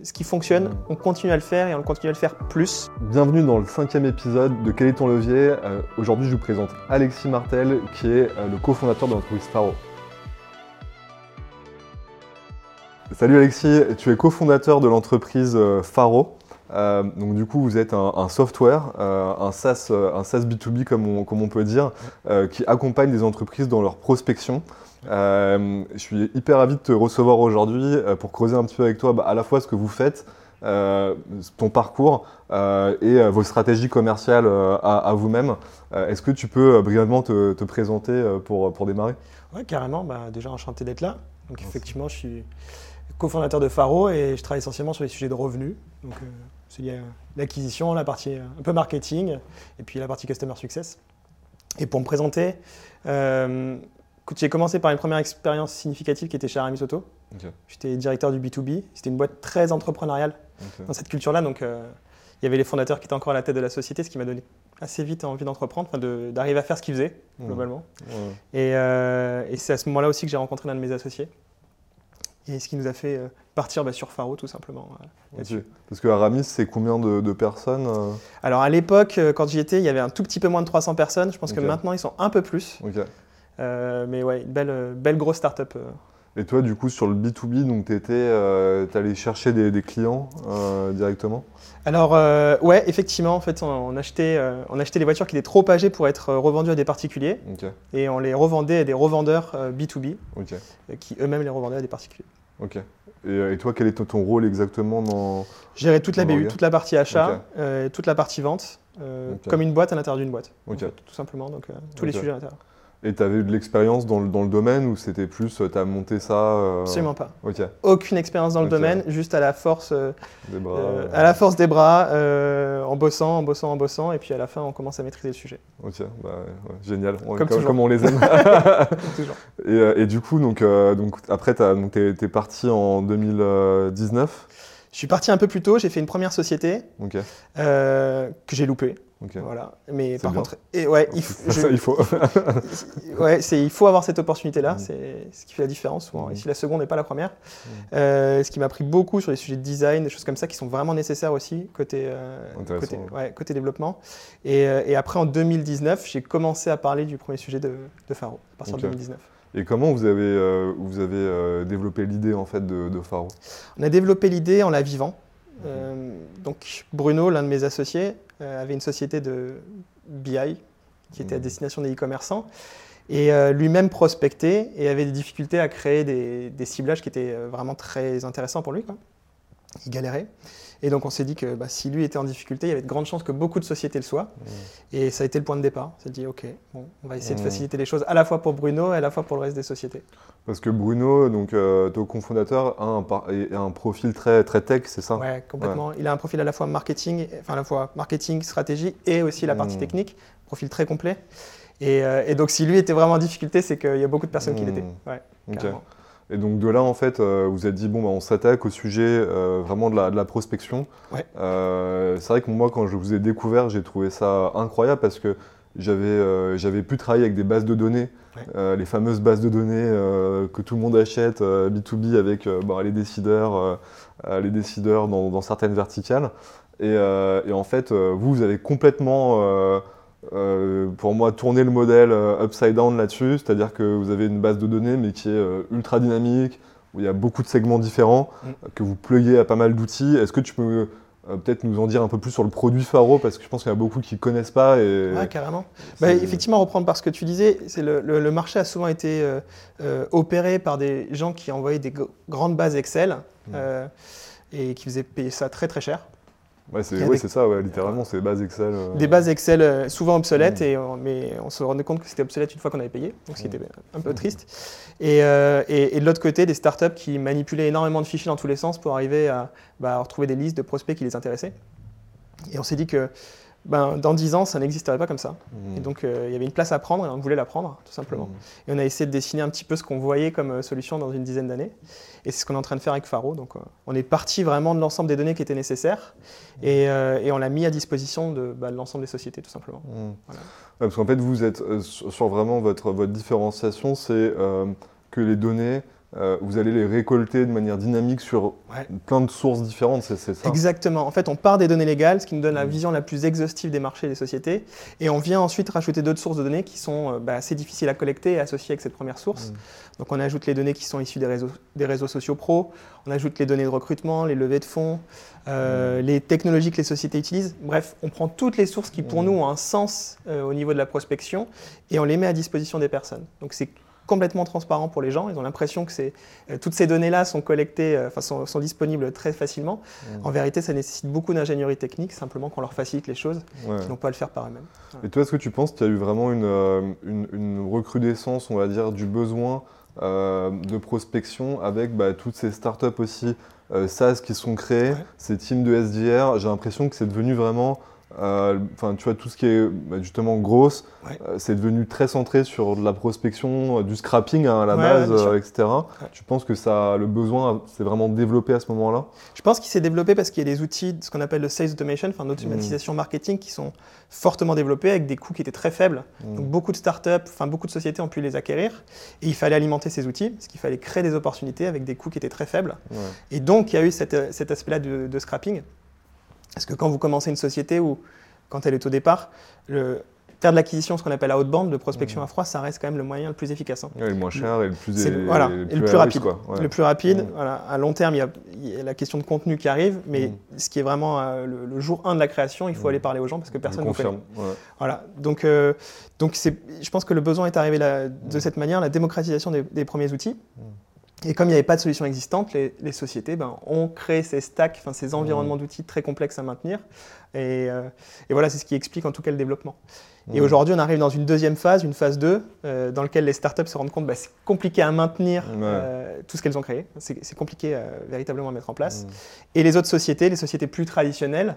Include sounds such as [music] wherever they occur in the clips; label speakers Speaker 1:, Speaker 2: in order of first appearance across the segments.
Speaker 1: Ce qui fonctionne, on continue à le faire et on continue à le faire plus.
Speaker 2: Bienvenue dans le cinquième épisode de Quel est ton levier? Euh, Aujourd'hui, je vous présente Alexis Martel, qui est euh, le cofondateur de l'entreprise Faro. Salut Alexis, tu es cofondateur de l'entreprise Faro. Euh, donc du coup, vous êtes un, software, un, SaaS, un SaaS B2B comme on, comme on peut dire, qui accompagne des entreprises dans leur prospection. Euh, je suis hyper ravi de te recevoir aujourd'hui euh, pour creuser un petit peu avec toi bah, à la fois ce que vous faites, euh, ton parcours euh, et vos stratégies commerciales à, à vous-même. Est-ce que tu peux brièvement te, te présenter pour, pour démarrer?
Speaker 1: Ouais, carrément. Bah, déjà, enchanté d'être là. Donc, effectivement, je suis cofondateur de Faro et je travaille essentiellement sur les sujets de revenus. Donc, c'est lié à l'acquisition, la partie un peu marketing et puis la partie customer success. Et pour me présenter, euh, écoute, j'ai commencé par une première expérience significative qui était chez Aramis Auto. J'étais directeur du B2B. C'était une boîte très entrepreneuriale dans cette culture-là. Donc, euh, il y avait les fondateurs qui étaient encore à la tête de la société, ce qui m'a donné assez vite envie d'entreprendre, enfin, de- d'arriver à faire ce qu'ils faisaient,
Speaker 2: Mmh.
Speaker 1: globalement. Et, euh, et c'est à ce moment-là aussi que j'ai rencontré l'un de mes associés. Et ce qui nous a fait euh, partir bah, sur Faro, tout simplement.
Speaker 2: Parce que Aramis, c'est combien de, de personnes euh?
Speaker 1: Alors, à l'époque, quand j'y étais, il y avait un tout petit peu moins de 300 personnes. Je pense que maintenant, ils sont un peu plus. Euh, mais ouais, une belle, euh, belle grosse start-up. euh.
Speaker 2: Et toi, du coup, sur le B2B, donc tu euh, allé chercher des, des clients euh, directement?
Speaker 1: Alors, euh, ouais, effectivement, en fait, on, on achetait, on achetait des voitures qui étaient trop âgées pour être revendues à des particuliers. Et on les revendait à des revendeurs euh, B2B,
Speaker 2: Ok.
Speaker 1: euh, qui eux-mêmes les revendaient à des particuliers.
Speaker 2: Ok. Et, et toi, quel est ton- rôle exactement dans.
Speaker 1: Gérer toute la BU, toute la partie achat, toute la partie vente, comme une boîte à l'intérieur d'une boîte. en fait, tout simplement, donc tous les sujets à l'intérieur.
Speaker 2: Et tu avais eu de l'expérience dans le, dans le domaine ou c'était plus, tu as monté ça euh,
Speaker 1: Absolument pas.
Speaker 2: Ok.
Speaker 1: Aucune expérience dans le domaine, juste à la force, euh,
Speaker 2: Des bras.
Speaker 1: euh,
Speaker 2: euh,
Speaker 1: à la force des bras, euh, en bossant, en bossant, en bossant, et puis à la fin, on commence à maîtriser le sujet.
Speaker 2: Ok, bah, ouais, génial. On-
Speaker 1: Comme toujours.
Speaker 2: on les aime. [laughs] Et, euh, et du coup, donc, euh, donc, après, tu es, parti en 2019.
Speaker 1: Je suis parti un peu plus tôt, j'ai fait une première société euh, que j'ai loupée. Voilà. Mais par
Speaker 2: bien.
Speaker 1: contre, et ouais, il, faut- [laughs] je-
Speaker 2: Ça, il faut. [laughs]
Speaker 1: ouais, c'est, il faut avoir cette opportunité-là,
Speaker 2: Mm.
Speaker 1: c'est ce qui fait la différence souvent.
Speaker 2: Mm.
Speaker 1: Et si la seconde n'est pas la première, Euh, ce qui m'a appris beaucoup sur les sujets de design, des choses comme ça qui sont vraiment nécessaires aussi côté, euh, côté,
Speaker 2: ouais.
Speaker 1: ouais, côté développement. Et, et après, en 2019, j'ai commencé à parler du premier sujet de, de Faro, à partir de 2019.
Speaker 2: Et comment vous avez, euh, vous avez euh, développé l'idée en fait de, de Faro?
Speaker 1: On a développé l'idée en la vivant. Euh, donc Bruno, l'un de mes associés, avait une société de BI qui était à
Speaker 2: Mhm.
Speaker 1: destination des e-commerçants et lui-même prospectait et avait des difficultés à créer des, des ciblages qui étaient vraiment très intéressants pour lui. Quoi. Il galérait. Et donc on s'est dit que bah, si lui était en difficulté, il y avait de grandes chances que beaucoup de sociétés le soient. Et ça a été le point de départ. On s'est dit, OK, bon, on va essayer de
Speaker 2: Mhm.
Speaker 1: faciliter les choses à la fois pour Bruno et à la fois pour le reste des sociétés.
Speaker 2: Parce que Bruno, donc euh, ton cofondateur, a un, a un profil très, très tech, c'est ça?
Speaker 1: Ouais, complètement. Il a un profil à la fois marketing, enfin à la fois marketing, stratégie et aussi la partie
Speaker 2: Mm.
Speaker 1: technique, profil très complet. Et, euh, et donc si lui était vraiment en difficulté, c'est qu'il y a beaucoup de personnes qui l'étaient. Ouais,
Speaker 2: Ok. Et donc de là, en fait, euh, vous avez dit, bon, bah, on s'attaque au sujet euh, vraiment de la, de la prospection.
Speaker 1: Ouais.
Speaker 2: Euh, c'est vrai que moi, quand je vous ai découvert, j'ai trouvé ça incroyable parce que j'avais j'avais pu travailler avec des bases de données,
Speaker 1: Ouais.
Speaker 2: les fameuses bases de données que tout le monde achète, euh, B2B, avec bah, les décideurs, les décideurs dans, dans certaines verticales. Et, et en fait, vous, vous avez complètement... euh, pour moi, tourner le modèle euh, upside down là-dessus, c'est-à-dire que vous avez une base de données, mais qui est euh, ultra dynamique, où il y a beaucoup de segments différents,
Speaker 1: Mm.
Speaker 2: que vous pluguez à pas mal d'outils. Est-ce que tu peux peut-être nous en dire un peu plus sur le produit Faro, parce que je pense qu'il y a beaucoup qui ne connaissent pas. Et
Speaker 1: Ouais, carrément. Bah, effectivement, reprendre par ce que tu disais, c'est le, le- le marché a souvent été euh, euh, opéré par des gens qui envoyaient des gr- grandes bases Excel
Speaker 2: Mm.
Speaker 1: et qui faisaient payer ça très très cher.
Speaker 2: Ouais, c'est ouais,
Speaker 1: des-
Speaker 2: ça, ouais, littéralement, c'est base Excel. euh,
Speaker 1: Des bases Excel euh, souvent obsolètes,
Speaker 2: Mm.
Speaker 1: et on- mais on se rendait compte que c'était obsolète une fois qu'on avait payé, donc ce qui
Speaker 2: Mm.
Speaker 1: était un peu triste. Et, euh, et- et de l'autre côté, des startups qui manipulaient énormément de fichiers dans tous les sens pour arriver à, bah, à retrouver des listes de prospects qui les intéressaient. Et on s'est dit que ben, dans 10 ans, ça n'existerait pas comme ça.
Speaker 2: mm,
Speaker 1: Et donc euh, il y avait une place à prendre et on voulait la prendre, tout simplement.
Speaker 2: mm.
Speaker 1: Et on a essayé de dessiner un petit peu ce qu'on voyait comme euh, solution dans une dizaine d'années. Et c'est ce qu'on est en train de faire avec Faro. Donc euh, on est parti vraiment de l'ensemble des données qui étaient nécessaires et, euh, et on l'a mis à disposition de, bah, de l'ensemble des sociétés, tout simplement. Voilà.
Speaker 2: Ouais, parce qu'en fait, vous êtes sur vraiment votre, votre différenciation, c'est que les données euh, vous allez les récolter de manière dynamique sur
Speaker 1: Ouais.
Speaker 2: plein de sources différentes, c'est ça
Speaker 1: Exactement. En fait, on part des données légales, ce qui nous donne la
Speaker 2: Mm.
Speaker 1: vision la plus exhaustive des marchés et des sociétés. Et on vient ensuite rajouter d'autres sources de données qui sont euh, bah, assez difficiles à collecter et associées avec cette première source.
Speaker 2: Mm.
Speaker 1: Donc, on ajoute les données qui sont issues des réseaux, des réseaux sociaux pro, on ajoute les données de recrutement, les levées de fonds, euh, les technologies que les sociétés utilisent. Bref, on prend toutes les sources qui, pour nous, ont un sens au niveau de la prospection et on les met à disposition des personnes. Donc, c'est complètement transparent pour les gens. Ils ont l'impression que c'est- euh, toutes ces données-là sont collectées, euh, sont, sont disponibles très facilement.
Speaker 2: Mm.
Speaker 1: En vérité, ça nécessite beaucoup d'ingénierie technique, simplement qu'on leur facilite les choses,
Speaker 2: Ouais.
Speaker 1: qu'ils n'ont pas à le faire par eux-mêmes.
Speaker 2: Et toi, est-ce que tu penses qu'il y a eu vraiment une, euh, une, une recrudescence, on va dire, du besoin de prospection avec bah, toutes ces startups aussi SaaS qui sont créées,
Speaker 1: Ouais.
Speaker 2: ces teams de SDR J'ai l'impression que c'est devenu vraiment, enfin, tu vois, tout ce qui est bah, justement grosse,
Speaker 1: Ouais.
Speaker 2: euh, c'est devenu très centré sur de la prospection, euh, du scrapping hein, à la
Speaker 1: Ouais,
Speaker 2: base, euh, etc. Tu penses que ça, le besoin s'est vraiment développé à ce moment-là?
Speaker 1: Je pense qu'il s'est développé parce qu'il y a des outils, ce qu'on appelle le sales automation, enfin l'automatisation marketing, qui sont fortement développés avec des coûts qui étaient très faibles.
Speaker 2: Mm.
Speaker 1: Donc beaucoup de startups, enfin beaucoup de sociétés ont pu les acquérir. Et il fallait alimenter ces outils, parce qu'il fallait créer des opportunités avec des coûts qui étaient très faibles.
Speaker 2: Ouais.
Speaker 1: Et donc, il y a eu cet, cet aspect-là de, de scrapping. Parce que quand vous commencez une société ou quand elle est au départ, le, faire de l'acquisition, ce qu'on appelle outbound, de prospection
Speaker 2: Mhm.
Speaker 1: à froid, ça reste quand même le moyen le plus efficace. hein.
Speaker 2: Ouais, le moins cher et le plus, et-
Speaker 1: le- voilà,
Speaker 2: et
Speaker 1: et le plus rapide.
Speaker 2: quoi. Ouais.
Speaker 1: Le plus rapide, voilà, à long terme, il y, a, il y a la question de contenu qui arrive, mais
Speaker 2: Mhm.
Speaker 1: ce qui est vraiment euh, le, le jour 1 de la création, il faut
Speaker 2: Mhm.
Speaker 1: aller parler aux gens parce que personne ne connaît.
Speaker 2: ouais.
Speaker 1: Voilà. Donc, euh, donc je pense que le besoin est arrivé là- de cette manière, la démocratisation des, des premiers outils. Et comme il n'y avait pas de solution existante, les, les sociétés ben, ont créé ces stacks, ces environnements d'outils très complexes à maintenir. Et, euh, et voilà, c'est ce qui explique en tout cas le développement. Et
Speaker 2: Mhm.
Speaker 1: aujourd'hui, on arrive dans une deuxième phase, une phase 2, euh, dans laquelle les startups se rendent compte que c'est compliqué à maintenir
Speaker 2: Ouais.
Speaker 1: euh, tout ce qu'elles ont créé. C'est compliqué véritablement à mettre en place. Et les autres sociétés, les sociétés plus traditionnelles,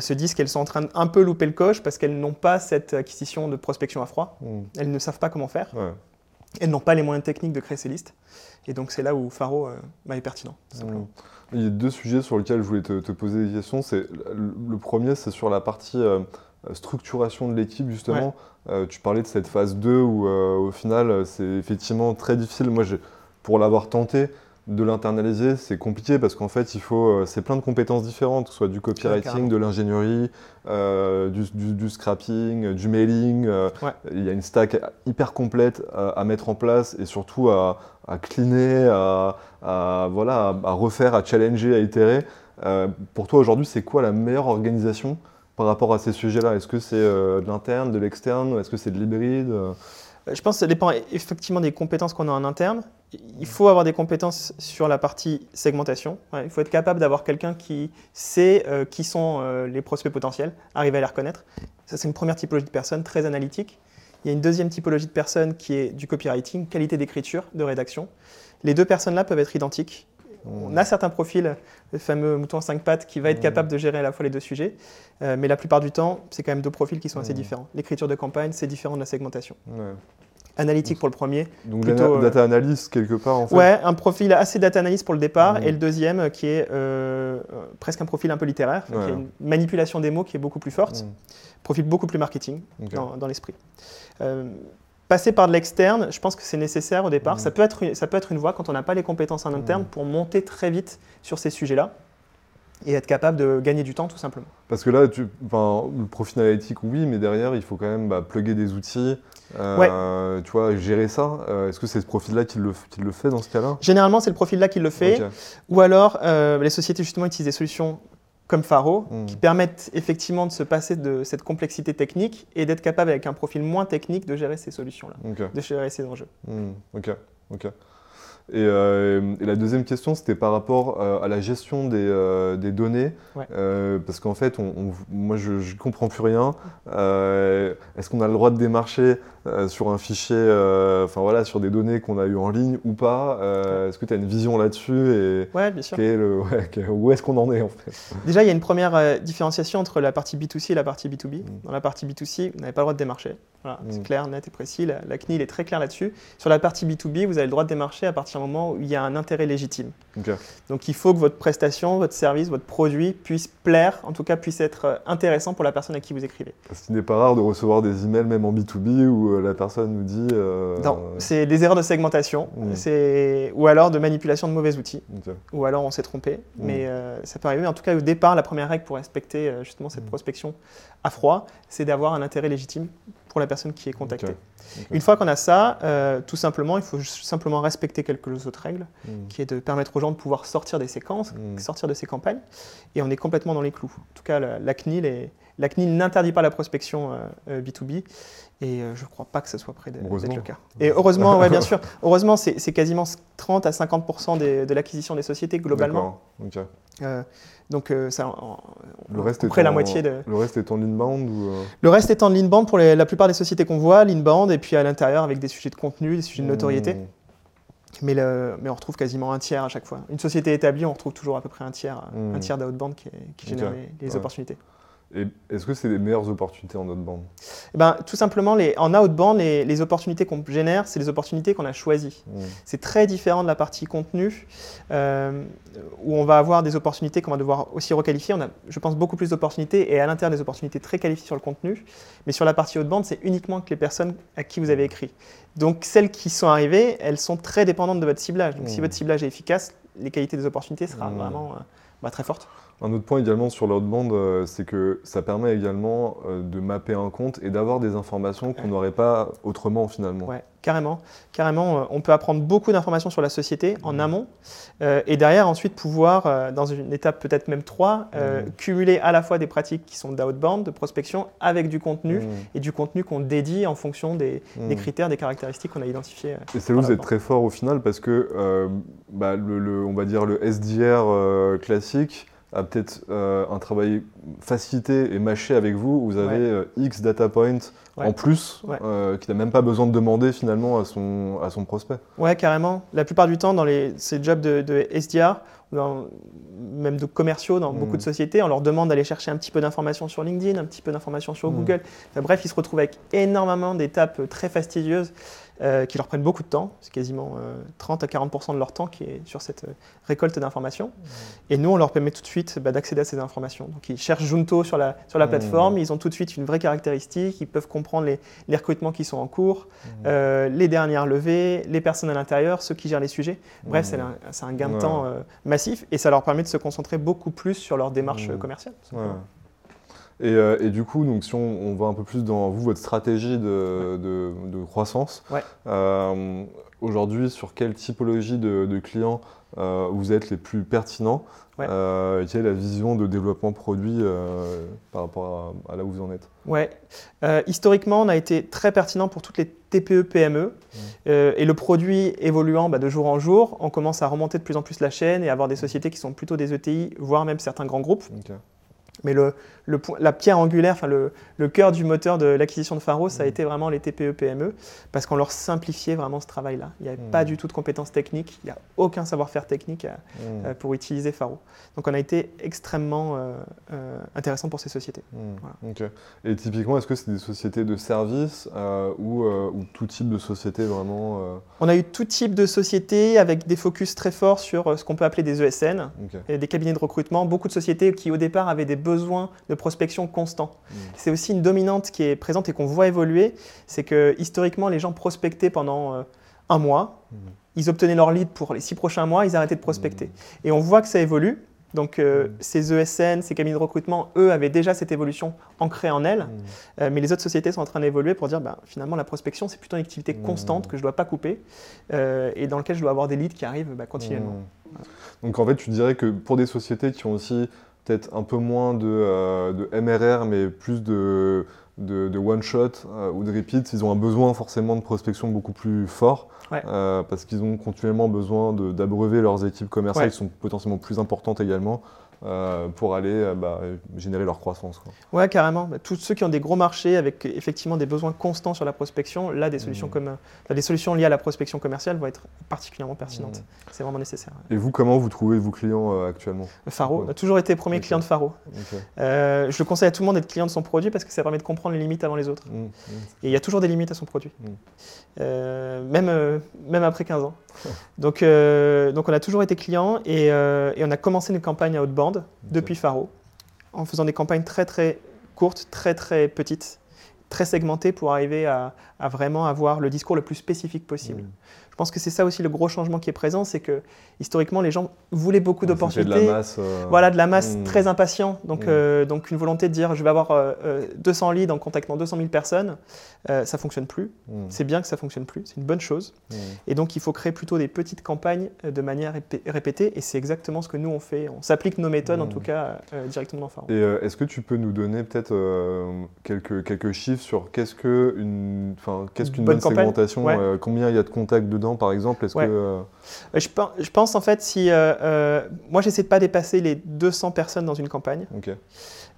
Speaker 1: se disent qu'elles sont en train de un peu louper le coche parce qu'elles n'ont pas cette acquisition de prospection à froid. Elles ne savent pas comment faire. Elles n'ont pas les moyens techniques de créer ces listes. Et donc c'est là où Faro euh, bah, est pertinent. tout simplement.
Speaker 2: Mhm. Il y a deux sujets sur lesquels je voulais te, te poser des questions. C'est le premier, c'est sur la partie euh, structuration de l'équipe justement. Euh, tu parlais de cette phase 2 où euh, au final c'est effectivement très difficile. Moi, pour l'avoir tenté de l'internaliser, c'est compliqué parce qu'en fait, il faut, euh, c'est plein de compétences différentes, que ce soit du copywriting, de l'ingénierie, euh, du, du- du scrapping, euh, du mailing. euh,
Speaker 1: Ouais.
Speaker 2: Il y a une stack hyper complète à, à mettre en place et surtout à, à cleaner, à, à, voilà, à, refaire, à challenger, à itérer. Euh, pour toi aujourd'hui, c'est quoi la meilleure organisation par rapport à ces sujets-là? Est-ce que c'est de l'interne, de l'externe? Est-ce que c'est de l'hybride?
Speaker 1: Je pense que ça dépend effectivement des compétences qu'on a en interne. Il faut avoir des compétences sur la partie segmentation. Ouais, il faut être capable d'avoir quelqu'un qui sait euh, qui sont euh, les prospects potentiels, arriver à les reconnaître. Ça, c'est une première typologie de personnes très analytique. Il y a une deuxième typologie de personnes qui est du copywriting, qualité d'écriture, de rédaction. Les deux personnes-là peuvent être identiques. On a certains profils, le fameux mouton à cinq pattes, qui va être
Speaker 2: Mhm.
Speaker 1: capable de gérer à la fois les deux sujets, Euh, mais la plupart du temps, c'est quand même deux profils qui sont assez différents. L'écriture de campagne, c'est différent de la segmentation.
Speaker 2: ouais.
Speaker 1: Analytique pour le premier.
Speaker 2: Donc
Speaker 1: Plutôt,
Speaker 2: data,
Speaker 1: euh,
Speaker 2: data analyst quelque part en fait.
Speaker 1: Ouais, un profil assez data analyst pour le départ,
Speaker 2: Mhm.
Speaker 1: et le deuxième euh, qui est euh, presque un profil un peu littéraire, qui a une manipulation des mots qui est beaucoup plus forte,
Speaker 2: Mhm.
Speaker 1: profil beaucoup plus marketing dans, dans l'esprit. Euh, passer par de l'externe, je pense que c'est nécessaire au départ.
Speaker 2: Mhm.
Speaker 1: Ça, peut être, une- ça peut être une voie quand on n'a pas les compétences en interne pour monter très vite sur ces sujets-là et être capable de gagner du temps tout simplement.
Speaker 2: Parce que là, tu, le profil analytique, oui, mais derrière, il faut quand même bah, plugger des outils, euh, tu vois, gérer ça. Euh, Est-ce que c'est ce profil-là qui le, qui le fait dans ce cas-là?
Speaker 1: Généralement, c'est le profil-là qui le fait. Ou alors, euh, les sociétés justement utilisent des solutions comme Faro,
Speaker 2: Mhm.
Speaker 1: qui permettent effectivement de se passer de cette complexité technique et d'être capable avec un profil moins technique de gérer ces solutions-là, de gérer ces enjeux.
Speaker 2: Hmm, ok, ok. Et, euh, et la deuxième question, c'était par rapport euh, à la gestion des, euh, des données.
Speaker 1: Ouais.
Speaker 2: Parce qu'en fait, on, on- moi, je ne comprends plus rien. Est-ce qu'on a le droit de démarcher euh, sur un fichier, euh, enfin voilà, sur des données qu'on a eues en ligne ou pas Euh, Est-ce que tu as une vision là-dessus et
Speaker 1: Ouais, bien sûr.
Speaker 2: quel est le- ouais, quel- où est-ce qu'on en est en fait?
Speaker 1: Déjà, il y a une première différenciation entre la partie B2C et la partie B2B.
Speaker 2: Mm.
Speaker 1: Dans la partie B2C, vous n'avez pas le droit de démarcher. Voilà,
Speaker 2: Mm.
Speaker 1: C'est clair, net et précis. La, la CNIL est très claire là-dessus. Sur la partie B2B, vous avez le droit de démarcher à partir du moment où il y a un intérêt légitime. Donc il faut que votre prestation, votre service, votre produit puisse plaire, en tout cas puisse être intéressant pour la personne à qui vous écrivez.
Speaker 2: Parce qu'il n'est pas rare de recevoir des emails, même en B2B, où euh, la personne nous dit. euh,
Speaker 1: Non, c'est des erreurs de segmentation,
Speaker 2: Mm.
Speaker 1: c'est ou alors de manipulation de mauvais outils, ou alors on s'est trompé. Mais euh, ça peut arriver. En tout cas, au départ, la première règle pour respecter justement cette
Speaker 2: Mm.
Speaker 1: prospection à froid, c'est d'avoir un intérêt légitime pour la personne qui est contactée. Une fois qu'on a ça, euh, tout simplement, il faut simplement respecter quelques autres règles,
Speaker 2: Mm.
Speaker 1: qui est de permettre aux gens de pouvoir sortir des séquences,
Speaker 2: Mm.
Speaker 1: sortir de ces campagnes, et on est complètement dans les clous. En tout cas, la, la CNIL, est- la CNIL n'interdit pas la prospection euh, euh, B2B, et euh, je ne crois pas que ce soit près d'être le cas. Et heureusement, ouais, bien [laughs] sûr, heureusement, c'est quasiment 30 à 50 des- de l'acquisition des sociétés globalement. Euh, donc, euh, ça, on-
Speaker 2: Le reste, est
Speaker 1: la
Speaker 2: en-
Speaker 1: moitié de.
Speaker 2: le reste est en inbound ou. euh,
Speaker 1: Le reste étant l'inbound pour les- la plupart des sociétés qu'on voit, l'inbound, et puis à l'intérieur avec des sujets de contenu, des sujets de notoriété.
Speaker 2: mm,
Speaker 1: Mais, le- mais on retrouve quasiment un tiers à chaque fois. Une société établie, on retrouve toujours à peu près un tiers,
Speaker 2: Mm.
Speaker 1: un tiers d'outbound qui, qui génère les, les
Speaker 2: Ouais.
Speaker 1: opportunités.
Speaker 2: Est-ce que c'est les meilleures opportunités en outbound
Speaker 1: Eh ben, tout simplement, les, en outbound, les, les opportunités qu'on génère, c'est les opportunités qu'on a choisies.
Speaker 2: Mm.
Speaker 1: C'est très différent de la partie contenu, euh, où on va avoir des opportunités qu'on va devoir aussi requalifier. On a, je pense, beaucoup plus d'opportunités et à l'intérieur des opportunités très qualifiées sur le contenu. Mais sur la partie outbound, c'est uniquement que les personnes à qui vous avez écrit. Donc celles qui sont arrivées, elles sont très dépendantes de votre ciblage. Donc si
Speaker 2: Mmh.
Speaker 1: votre ciblage est efficace, les qualités des opportunités sera
Speaker 2: Mmh.
Speaker 1: vraiment euh, bah, très fortes.
Speaker 2: Un autre point également sur l'outbound, euh, c'est que ça permet également euh, de mapper un compte et d'avoir des informations qu'on n'aurait pas autrement finalement.
Speaker 1: Ouais, carrément. Carrément, euh, on peut apprendre beaucoup d'informations sur la société en
Speaker 2: Mhm.
Speaker 1: amont euh, et derrière ensuite pouvoir, euh, dans une étape peut-être même 3,
Speaker 2: Mhm.
Speaker 1: cumuler à la fois des pratiques qui sont d'outbound, de prospection, avec du contenu
Speaker 2: Mm.
Speaker 1: et du contenu qu'on dédie en fonction des, des critères, des caractéristiques qu'on a identifiés. euh.
Speaker 2: Et c'est là où vous êtes très fort au final parce que bah, le, le- on va dire le SDR classique a peut-être euh, un travail facilité et mâché avec vous. Vous avez
Speaker 1: Ouais.
Speaker 2: euh, X data points
Speaker 1: Ouais.
Speaker 2: en plus
Speaker 1: Ouais.
Speaker 2: euh, qu'il n'a même pas besoin de demander finalement à son, à son prospect.
Speaker 1: Ouais, carrément. La plupart du temps, dans les, ces jobs de, de SDR, dans- même de commerciaux dans beaucoup de sociétés, on leur demande d'aller chercher un petit peu d'informations sur LinkedIn, un petit peu d'informations sur
Speaker 2: Mhm.
Speaker 1: Google. Enfin, bref, ils se retrouvent avec énormément d'étapes très fastidieuses euh, qui leur prennent beaucoup de temps. C'est quasiment euh, 30 à 40% de leur temps qui est sur cette euh, récolte d'informations. Et nous, on leur permet tout de suite bah, d'accéder à ces informations. Donc, ils cherchent Junto sur la, sur la
Speaker 2: Mhm.
Speaker 1: plateforme, ils ont tout de suite une vraie caractéristique, ils peuvent comprendre les, les recrutements qui sont en cours, euh, les dernières levées, les personnes à l'intérieur, ceux qui gèrent les sujets. Bref, c'est un, gain de temps euh, massif et ça leur permet de se concentrer beaucoup plus sur leur démarche euh, commerciale.
Speaker 2: Et, euh, et du coup, donc, si on, on va un peu plus dans vous, votre stratégie de, de- de croissance,
Speaker 1: Ouais.
Speaker 2: euh, aujourd'hui, sur quelle typologie de, de clients euh, vous êtes les plus pertinents
Speaker 1: Ouais.
Speaker 2: Quelle est la vision de développement produit par rapport à, à là où vous en êtes?
Speaker 1: Ouais. Historiquement, on a été très pertinent pour toutes les TPE, PME. Et le produit évoluant bah, de jour en jour, on commence à remonter de plus en plus la chaîne et avoir des sociétés qui sont plutôt des ETI, voire même certains grands groupes. Mais le, la pierre angulaire, enfin le, le cœur du moteur de l'acquisition de Faro, ça a
Speaker 2: Mhm.
Speaker 1: été vraiment les TPE, PME, parce qu'on leur simplifiait vraiment ce travail-là. Il n'y avait pas du tout de compétences techniques, il n'y a aucun savoir-faire technique à-
Speaker 2: Mmh.
Speaker 1: euh, pour utiliser Faro. Donc on a été extrêmement euh, euh, intéressant pour ces sociétés.
Speaker 2: Mmh.
Speaker 1: Voilà.
Speaker 2: Et typiquement, est-ce que c'est des sociétés de services euh, ou, euh, ou tout type de société vraiment euh,
Speaker 1: On a eu tout type de sociétés avec des focus très forts sur euh, ce qu'on peut appeler des ESN, et des cabinets de recrutement, beaucoup de sociétés qui au départ avaient des besoins de prospection constants.
Speaker 2: Mmh.
Speaker 1: C'est aussi une dominante qui est présente et qu'on voit évoluer, c'est que historiquement les gens prospectaient pendant euh, un mois,
Speaker 2: Mhm.
Speaker 1: ils obtenaient leur lead pour les six prochains mois, ils arrêtaient de prospecter. Et on voit que ça évolue. Donc euh, ces ESN, ces cabinets de recrutement, eux avaient déjà cette évolution ancrée en elles,
Speaker 2: Mmh.
Speaker 1: Euh, mais les autres sociétés sont en train d'évoluer pour dire ben, finalement la prospection c'est plutôt une activité constante que je ne dois pas couper euh, et dans lequel je dois avoir des leads qui arrivent bah, continuellement.
Speaker 2: Mmh. Donc en fait, tu dirais que pour des sociétés qui ont aussi peut-être un peu moins de, euh, de MRR, mais plus de, de, de one-shot euh, ou de repeat, ils ont un besoin forcément de prospection beaucoup plus fort,
Speaker 1: Ouais.
Speaker 2: euh, parce qu'ils ont continuellement besoin d'abreuver leurs équipes commerciales
Speaker 1: Ouais.
Speaker 2: qui sont potentiellement plus importantes également. Euh, pour aller euh, bah, générer leur croissance. Quoi.
Speaker 1: Ouais, carrément. Bah, tous ceux qui ont des gros marchés avec effectivement des besoins constants sur la prospection, là, des solutions,
Speaker 2: Mmh.
Speaker 1: comme, des solutions liées à la prospection commerciale vont être particulièrement pertinentes.
Speaker 2: Mmh.
Speaker 1: C'est vraiment nécessaire.
Speaker 2: Et vous, comment vous trouvez vos clients euh, actuellement?
Speaker 1: Faro, on a toujours été premier client de Faro. Euh, je le conseille à tout le monde d'être client de son produit parce que ça permet de comprendre les limites avant les autres.
Speaker 2: Mmh.
Speaker 1: Et il y a toujours des limites à son produit, même, même après 15 ans. [laughs] donc, euh, donc on a toujours été client et, euh, et on a commencé une campagne à haute bande depuis Faro en faisant des campagnes très très courtes, très très petites, très segmentées pour arriver à, à vraiment avoir le discours le plus spécifique possible.
Speaker 2: Mmh.
Speaker 1: Je pense que c'est ça aussi le gros changement qui est présent, c'est que historiquement les gens voulaient beaucoup d'opportunités.
Speaker 2: de la masse. euh,
Speaker 1: Voilà, de la masse
Speaker 2: Mm.
Speaker 1: très impatient. Donc,
Speaker 2: Mm.
Speaker 1: euh, donc une volonté de dire je vais avoir euh, euh, 200 leads en contactant 200 000 personnes, euh, ça fonctionne plus. C'est bien que ça fonctionne plus, c'est une bonne chose. Et donc il faut créer plutôt des petites campagnes de manière répé- répétée. Et c'est exactement ce que nous on fait. On s'applique nos méthodes en
Speaker 2: Mm.
Speaker 1: tout cas directement dans Faro.
Speaker 2: Et est-ce que tu peux nous donner peut-être quelques, quelques chiffres sur qu'est-ce que une, enfin, qu'est-ce qu'une
Speaker 1: Bonne
Speaker 2: segmentation
Speaker 1: Ouais.
Speaker 2: euh, Combien il y a de contacts dedans, par exemple? Est-ce
Speaker 1: Ouais.
Speaker 2: que euh,
Speaker 1: Euh, je, pen- je pense en fait si euh, moi j'essaie de pas dépasser les 200 personnes dans une campagne.
Speaker 2: ok.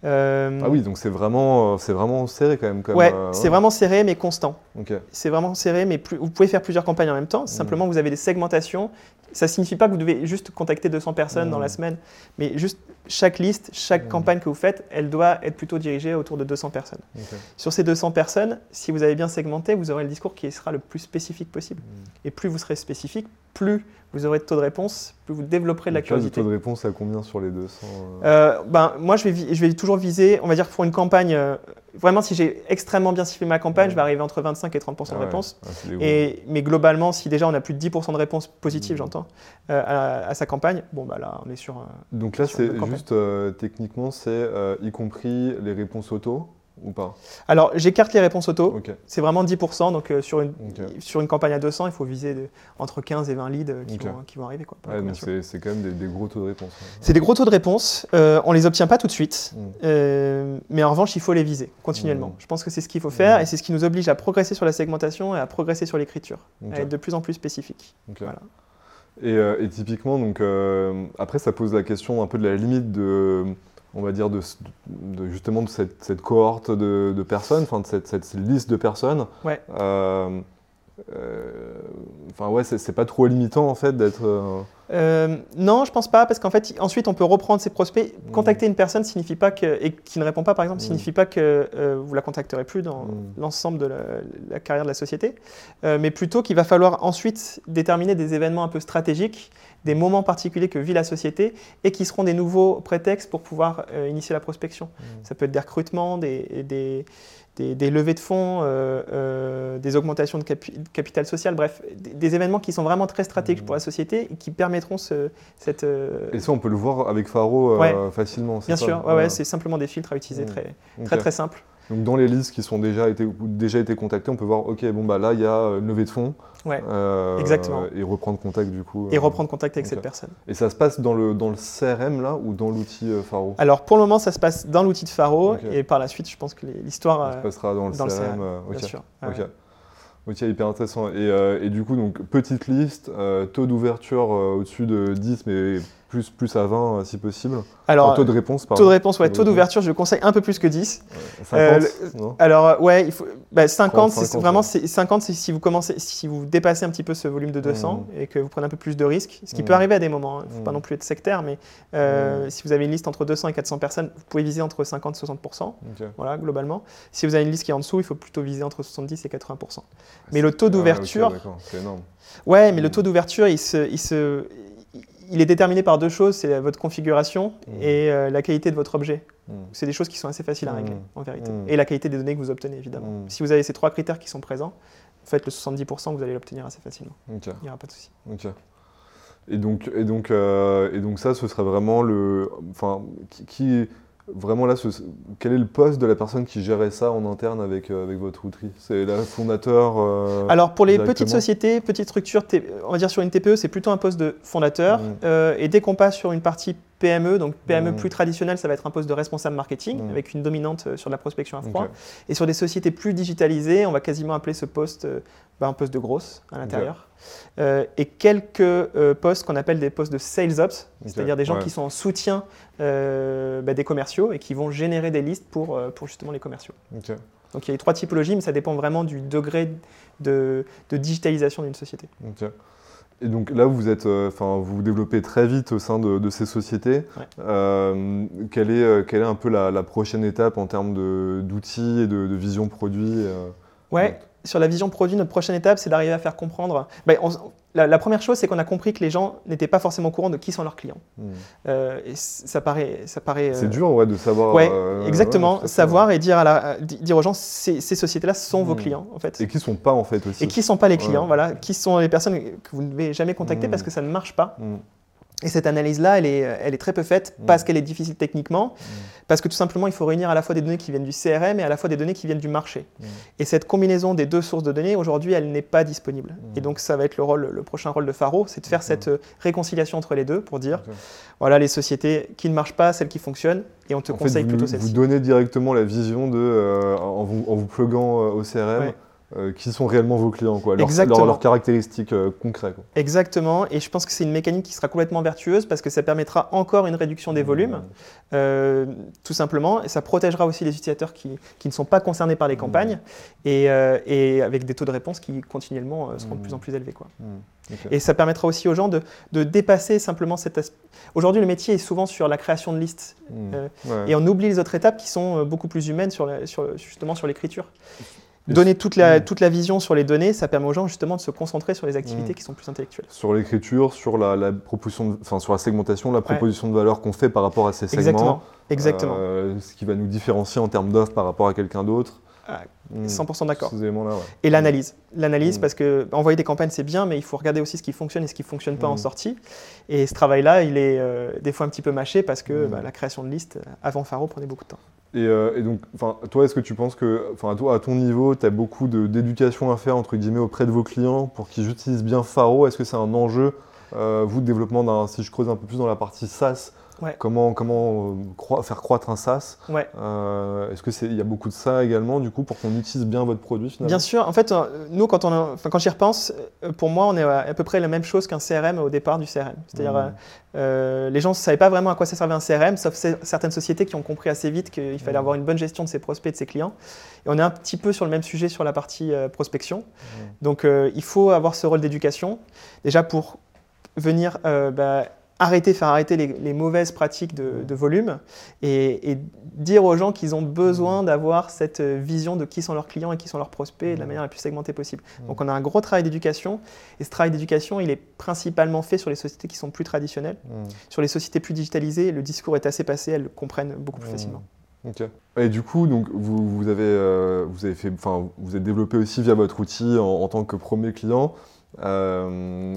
Speaker 2: Ah oui, donc c'est vraiment, c'est vraiment serré quand même. Comme,
Speaker 1: ouais, c'est vraiment serré mais constant.
Speaker 2: Ok.
Speaker 1: c'est vraiment serré, mais plus- vous pouvez faire plusieurs campagnes en même temps. Simplement, vous avez des segmentations. Ça ne signifie pas que vous devez juste contacter 200 personnes dans
Speaker 2: Mm.
Speaker 1: la semaine, mais juste chaque liste, chaque campagne que vous faites, elle doit être plutôt dirigée autour de 200 personnes. Sur ces 200 personnes, si vous avez bien segmenté, vous aurez le discours qui sera le plus spécifique possible.
Speaker 2: Mm.
Speaker 1: Et plus vous serez spécifique, plus vous aurez de taux de réponse, plus vous développerez de la
Speaker 2: là, le
Speaker 1: curiosité.
Speaker 2: taux de réponse à combien sur les 200 euh,
Speaker 1: Euh, ben, moi, je vais, vi- je vais toujours viser, on va dire pour une campagne, euh, vraiment si j'ai extrêmement bien ciblé ma campagne,
Speaker 2: Ouais.
Speaker 1: je vais arriver entre 25 et 30%
Speaker 2: ah
Speaker 1: de
Speaker 2: ouais.
Speaker 1: réponse.
Speaker 2: Ah, c'est des gros.
Speaker 1: Et, mais globalement, si déjà on a plus de 10% de réponses positives,
Speaker 2: Mhm.
Speaker 1: j'entends, euh, à, à sa campagne, bon bah là on est sur. euh,
Speaker 2: Donc là, c'est juste euh, techniquement, c'est euh, y compris les réponses auto ou pas
Speaker 1: Alors j'écarte les réponses auto, c'est vraiment 10%, donc euh, sur, une, sur une campagne à 200, il faut viser de- entre 15 et 20 leads euh, qui, vont, qui vont arriver.
Speaker 2: Ouais, c'est quand même des, des gros taux de réponse. hein.
Speaker 1: c'est des gros taux de réponse, euh, on les obtient pas tout de suite,
Speaker 2: Mm.
Speaker 1: mais en revanche il faut les viser continuellement.
Speaker 2: Mhm.
Speaker 1: Je pense que c'est ce qu'il faut faire
Speaker 2: Mhm.
Speaker 1: et c'est ce qui nous oblige à progresser sur la segmentation et à progresser sur l'écriture, à être de plus en plus spécifique. Voilà.
Speaker 2: Et, et typiquement, donc, après, ça pose la question un peu de la limite de, on va dire, de, de- justement de cette, cette cohorte de, de personnes, enfin de cette, cette liste de personnes.
Speaker 1: Ouais.
Speaker 2: Euh, euh, Enfin ouais, c'est pas trop limitant en fait d'être. euh,
Speaker 1: non, je pense pas, parce qu'en fait, ensuite, on peut reprendre ses prospects.
Speaker 2: Mm.
Speaker 1: Contacter une personne signifie pas que, et qui ne répond pas, par exemple,
Speaker 2: Mm.
Speaker 1: signifie pas que euh, vous la contacterez plus dans
Speaker 2: Mm.
Speaker 1: l'ensemble de la, la carrière de la société, Euh, mais plutôt qu'il va falloir ensuite déterminer des événements un peu stratégiques, des moments particuliers que vit la société, et qui seront des nouveaux prétextes pour pouvoir euh, initier la prospection.
Speaker 2: Mm.
Speaker 1: Ça peut être des recrutements, des, des, des- des levées de fonds, euh, euh, des augmentations de capi- de capital social, bref, des, événements qui sont vraiment très stratégiques
Speaker 2: Mm.
Speaker 1: pour la société et qui permettront ce, cette...
Speaker 2: Et ça, on peut le voir avec Faro
Speaker 1: Ouais.
Speaker 2: facilement.
Speaker 1: bien
Speaker 2: ça
Speaker 1: sûr, ouais, ouais, c'est simplement des filtres à utiliser
Speaker 2: Mm.
Speaker 1: très, très très simples.
Speaker 2: Donc dans les listes qui sont déjà été, déjà été contactées, on peut voir, ok, bon bah là il y a une levée de fonds.
Speaker 1: Ouais.
Speaker 2: euh,
Speaker 1: Exactement.
Speaker 2: Et reprendre contact du coup.
Speaker 1: Et
Speaker 2: euh,
Speaker 1: reprendre contact avec cette personne.
Speaker 2: Et ça se passe dans le, dans le CRM là ou dans l'outil euh, Faro?
Speaker 1: Alors pour le moment, ça se passe dans l'outil de Faro et par la suite, je pense que l'histoire,
Speaker 2: Ça se passera dans le
Speaker 1: dans le
Speaker 2: CRM.
Speaker 1: CRM,
Speaker 2: euh,
Speaker 1: bien
Speaker 2: ok.
Speaker 1: sûr.
Speaker 2: Ok.
Speaker 1: Ouais.
Speaker 2: Ok, hyper intéressant. Et, euh, et du coup, donc, petite liste, euh, taux d'ouverture euh, au-dessus de 10, mais plus, plus à 20 euh, si possible.
Speaker 1: Alors,
Speaker 2: taux de réponse, pardon.
Speaker 1: taux de réponse, ouais,
Speaker 2: Taux
Speaker 1: d'ouverture, je conseille un peu plus que 10.
Speaker 2: Euh, 50,
Speaker 1: Euh,
Speaker 2: non
Speaker 1: Alors, euh, ouais, il faut, bah, 50, c'est
Speaker 2: 50,
Speaker 1: vraiment
Speaker 2: ouais.
Speaker 1: c'est 50, c'est si vous commencez, si vous dépassez un petit peu ce volume de 200 et que vous prenez un peu plus de risques, ce qui
Speaker 2: Mm.
Speaker 1: peut arriver à des moments. hein. Il ne faut pas
Speaker 2: Mm.
Speaker 1: non plus être sectaire, mais euh,
Speaker 2: Mm.
Speaker 1: si vous avez une liste entre 200 et 400 personnes, vous pouvez viser entre 50 et 60
Speaker 2: Ok.
Speaker 1: voilà, globalement. Si vous avez une liste qui est en dessous, il faut plutôt viser entre 70 et 80 Mais le taux
Speaker 2: Ah,
Speaker 1: d'ouverture,
Speaker 2: d'accord, c'est énorme.
Speaker 1: ouais, mais le
Speaker 2: Mm.
Speaker 1: taux d'ouverture, il se, il se, il est déterminé par deux choses, c'est votre configuration
Speaker 2: Mm.
Speaker 1: et euh, la qualité de votre objet.
Speaker 2: Mm.
Speaker 1: C'est des choses qui sont assez faciles à régler,
Speaker 2: Mm.
Speaker 1: en vérité. Et la qualité des données que vous obtenez, évidemment.
Speaker 2: Mm.
Speaker 1: Si vous avez ces trois critères qui sont présents, faites le 70%, vous allez l'obtenir assez facilement. Il n'y aura pas de souci.
Speaker 2: Et donc, et, donc, euh, et donc ça, ce serait vraiment le... Enfin, qui... qui- Vraiment là, ce- quel est le poste de la personne qui gérait ça en interne avec, euh, avec votre outil? C'est la fondateur euh,
Speaker 1: Alors pour les petites sociétés, petites structures, on va dire sur une TPE, c'est plutôt un poste de fondateur.
Speaker 2: Mm.
Speaker 1: Euh, et dès qu'on passe sur une partie PME, donc PME
Speaker 2: Mm.
Speaker 1: plus traditionnelle, ça va être un poste de responsable marketing
Speaker 2: Mm.
Speaker 1: avec une dominante sur la prospection à froid. Et sur des sociétés plus digitalisées, on va quasiment appeler ce poste bah, un poste de grosse à l'intérieur. Euh, et quelques euh, postes qu'on appelle des postes de sales ops, c'est-à-dire des gens
Speaker 2: Ouais.
Speaker 1: qui sont en soutien euh, bah, des commerciaux et qui vont générer des listes pour, pour justement les commerciaux. Donc il y a les trois typologies, mais ça dépend vraiment du degré de, de digitalisation d'une société.
Speaker 2: Et donc là, vous êtes, enfin, vous vous développez très vite au sein de, de ces sociétés.
Speaker 1: Ouais.
Speaker 2: Quelle est, quelle est un peu la, la prochaine étape en termes d'outils et de, de vision produit
Speaker 1: Ouais, sur la vision produit, notre prochaine étape, c'est d'arriver à faire comprendre. Ben, on- la, la première chose, c'est qu'on a compris que les gens n'étaient pas forcément au courant de qui sont leurs clients.
Speaker 2: hmm.
Speaker 1: Euh, et ça paraît, ça paraît.
Speaker 2: C'est
Speaker 1: euh,
Speaker 2: dur ouais, de savoir.
Speaker 1: Ouais,
Speaker 2: euh,
Speaker 1: exactement.
Speaker 2: ouais,
Speaker 1: savoir et dire, à la- dire aux gens, ces, ces sociétés-là sont vos
Speaker 2: Mm.
Speaker 1: clients, en fait.
Speaker 2: Et qui sont pas en fait aussi.
Speaker 1: Et qui sont pas les clients, voilà, qui sont les personnes que vous ne devez jamais contacter
Speaker 2: Mm.
Speaker 1: parce que ça ne marche pas. Et cette analyse-là, elle est, elle est très peu faite
Speaker 2: Mm.
Speaker 1: parce qu'elle est difficile techniquement, parce que tout simplement, il faut réunir à la fois des données qui viennent du CRM et à la fois des données qui viennent du marché.
Speaker 2: Mm.
Speaker 1: Et cette combinaison des deux sources de données, aujourd'hui, elle n'est pas disponible.
Speaker 2: Mm.
Speaker 1: Et donc, ça va être le, rôle, le prochain rôle de Faro, c'est de faire cette euh, réconciliation entre les deux pour dire, voilà, les sociétés qui ne marchent pas, celles qui fonctionnent, et on te
Speaker 2: En fait,
Speaker 1: conseille
Speaker 2: vous,
Speaker 1: plutôt
Speaker 2: vous
Speaker 1: celles-ci.
Speaker 2: donnez directement la vision de, euh, en, vous, en vous pluguant euh, au CRM,
Speaker 1: Ouais.
Speaker 2: Euh, qui sont réellement vos clients, quoi, leurs, leurs- leurs caractéristiques euh, concrètes. quoi.
Speaker 1: Exactement, et je pense que c'est une mécanique qui sera complètement vertueuse parce que ça permettra encore une réduction des volumes, euh, tout simplement, et ça protégera aussi les utilisateurs qui, qui ne sont pas concernés par les
Speaker 2: Mmh.
Speaker 1: campagnes, et, et avec des taux de réponse qui continuellement seront de
Speaker 2: Mmh.
Speaker 1: plus en plus élevés. Quoi. Et ça permettra aussi aux gens de, de dépasser simplement cet aspect. Aujourd'hui, le métier est souvent sur la création de listes,
Speaker 2: Ouais.
Speaker 1: et on oublie les autres étapes qui sont beaucoup plus humaines sur la- sur, justement sur l'écriture. Donner toute la,
Speaker 2: Mmh.
Speaker 1: toute la vision sur les données, ça permet aux gens justement de se concentrer sur les activités
Speaker 2: Mmh.
Speaker 1: qui sont plus intellectuelles.
Speaker 2: Sur l'écriture, sur la, la proposition, de- enfin sur la segmentation, la proposition de valeur qu'on fait par rapport à ces segments,
Speaker 1: Exactement. Exactement.
Speaker 2: euh, ce qui va nous différencier en termes d'offres par rapport à quelqu'un d'autre.
Speaker 1: Ah,
Speaker 2: Hmm.
Speaker 1: 100% d'accord.
Speaker 2: Ouais.
Speaker 1: Et l'analyse. L'analyse,
Speaker 2: Mm.
Speaker 1: parce que envoyer des campagnes, c'est bien, mais il faut regarder aussi ce qui fonctionne et ce qui ne fonctionne pas en sortie. Et ce travail-là, il est euh, des fois un petit peu mâché parce que bah, la création de listes, avant Faro, prenait beaucoup de temps.
Speaker 2: Et, euh, et donc, toi, est-ce que tu penses que, toi, à ton niveau, tu as beaucoup d'éducation à faire entre guillemets auprès de vos clients pour qu'ils utilisent bien Faro? Est-ce que c'est un enjeu, euh, vous, de développement d'un, si je creuse un peu plus dans la partie SaaS,
Speaker 1: Ouais.
Speaker 2: comment, comment euh, croi- faire croître un SaaS
Speaker 1: Ouais.
Speaker 2: Euh, Est-ce que c'est, il y a beaucoup de ça également, du coup, pour qu'on utilise bien votre produit finalement?
Speaker 1: Bien sûr, en fait, euh, nous, quand, on a- enfin, quand j'y repense, pour moi, on est à, à peu près la même chose qu'un CRM au départ du CRM. C'est-à-dire,
Speaker 2: Mm.
Speaker 1: euh, euh, les gens ne savaient pas vraiment à quoi ça servait un CRM, sauf certaines sociétés qui ont compris assez vite qu'il fallait
Speaker 2: Mm.
Speaker 1: avoir une bonne gestion de ses prospects et de ses clients. Et on est un petit peu sur le même sujet sur la partie euh, prospection.
Speaker 2: Mm.
Speaker 1: Donc, il faut avoir ce rôle d'éducation, déjà pour venir euh, bah, arrêter, faire arrêter les, les mauvaises pratiques de, de volume et, et dire aux gens qu'ils ont besoin d'avoir cette vision de qui sont leurs clients et qui sont leurs prospects de la
Speaker 2: Mm.
Speaker 1: manière la plus segmentée possible.
Speaker 2: Mm.
Speaker 1: Donc, on a un gros travail d'éducation et ce travail d'éducation, il est principalement fait sur les sociétés qui sont plus traditionnelles. Sur les sociétés plus digitalisées, le discours est assez passé, elles le comprennent beaucoup plus
Speaker 2: Mm.
Speaker 1: facilement.
Speaker 2: Et du coup, donc, vous, vous avez, euh, vous avez fait, vous êtes développé aussi via votre outil en, en tant que premier client. Euh,